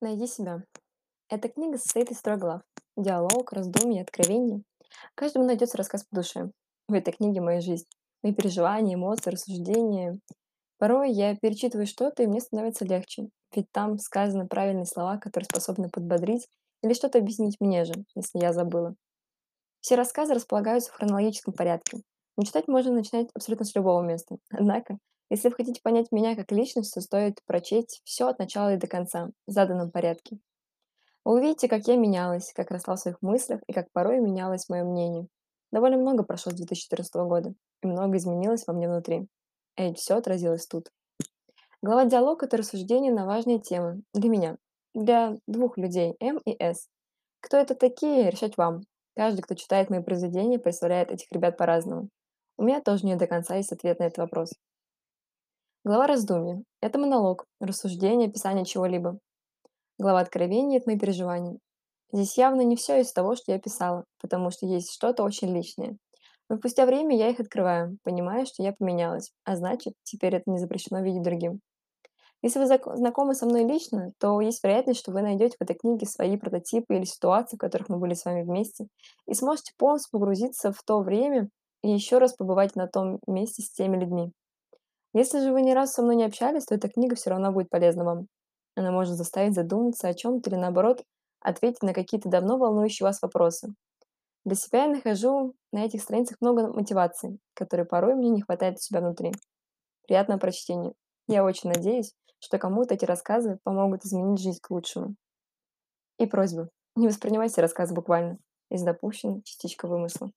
Найди себя. Эта книга состоит из трех глав. Диалог, раздумье, откровение. Каждому найдется рассказ по душе. В этой книге моя жизнь. Мои переживания, эмоции, рассуждения. Порой я перечитываю что-то, и мне становится легче. Ведь там сказаны правильные слова, которые способны подбодрить или что-то объяснить мне же, если я забыла. Все рассказы располагаются в хронологическом порядке. Но читать можно начинать абсолютно с любого места. Однако, если вы хотите понять меня как личность, то стоит прочесть все от начала и до конца, в заданном порядке. Вы увидите, как я менялась, как росла в своих мыслях и как порой менялось мое мнение. Довольно много прошло с 2014 года, и много изменилось во мне внутри. И все отразилось тут. Глава «Диалог» — это рассуждение на важные темы для меня, для двух людей, М и С. Кто это такие, решать вам. Каждый, кто читает мои произведения, представляет этих ребят по-разному. У меня тоже не до конца есть ответ на этот вопрос. Глава раздумья. Это монолог, рассуждение, описание чего-либо. Глава откровения– это мои переживания. Здесь явно не все из того, что я писала, потому что есть что-то очень личное. Но спустя время я их открываю, понимая, что я поменялась, а значит, теперь это не запрещено видеть другим. Если вы знакомы со мной лично, то есть вероятность, что вы найдете в этой книге свои прототипы или ситуации, в которых мы были с вами вместе, и сможете полностью погрузиться в то время и еще раз побывать на том месте с теми людьми. Если же вы ни разу со мной не общались, то эта книга все равно будет полезна вам. Она может заставить задуматься о чем-то или, наоборот, ответить на какие-то давно волнующие вас вопросы. Для себя я нахожу на этих страницах много мотивации, которой порой мне не хватает у себя внутри. Приятного прочтения. Я очень надеюсь, что кому-то эти рассказы помогут изменить жизнь к лучшему. И просьба. Не воспринимайте рассказ буквально. Из допущенной частичка вымысла.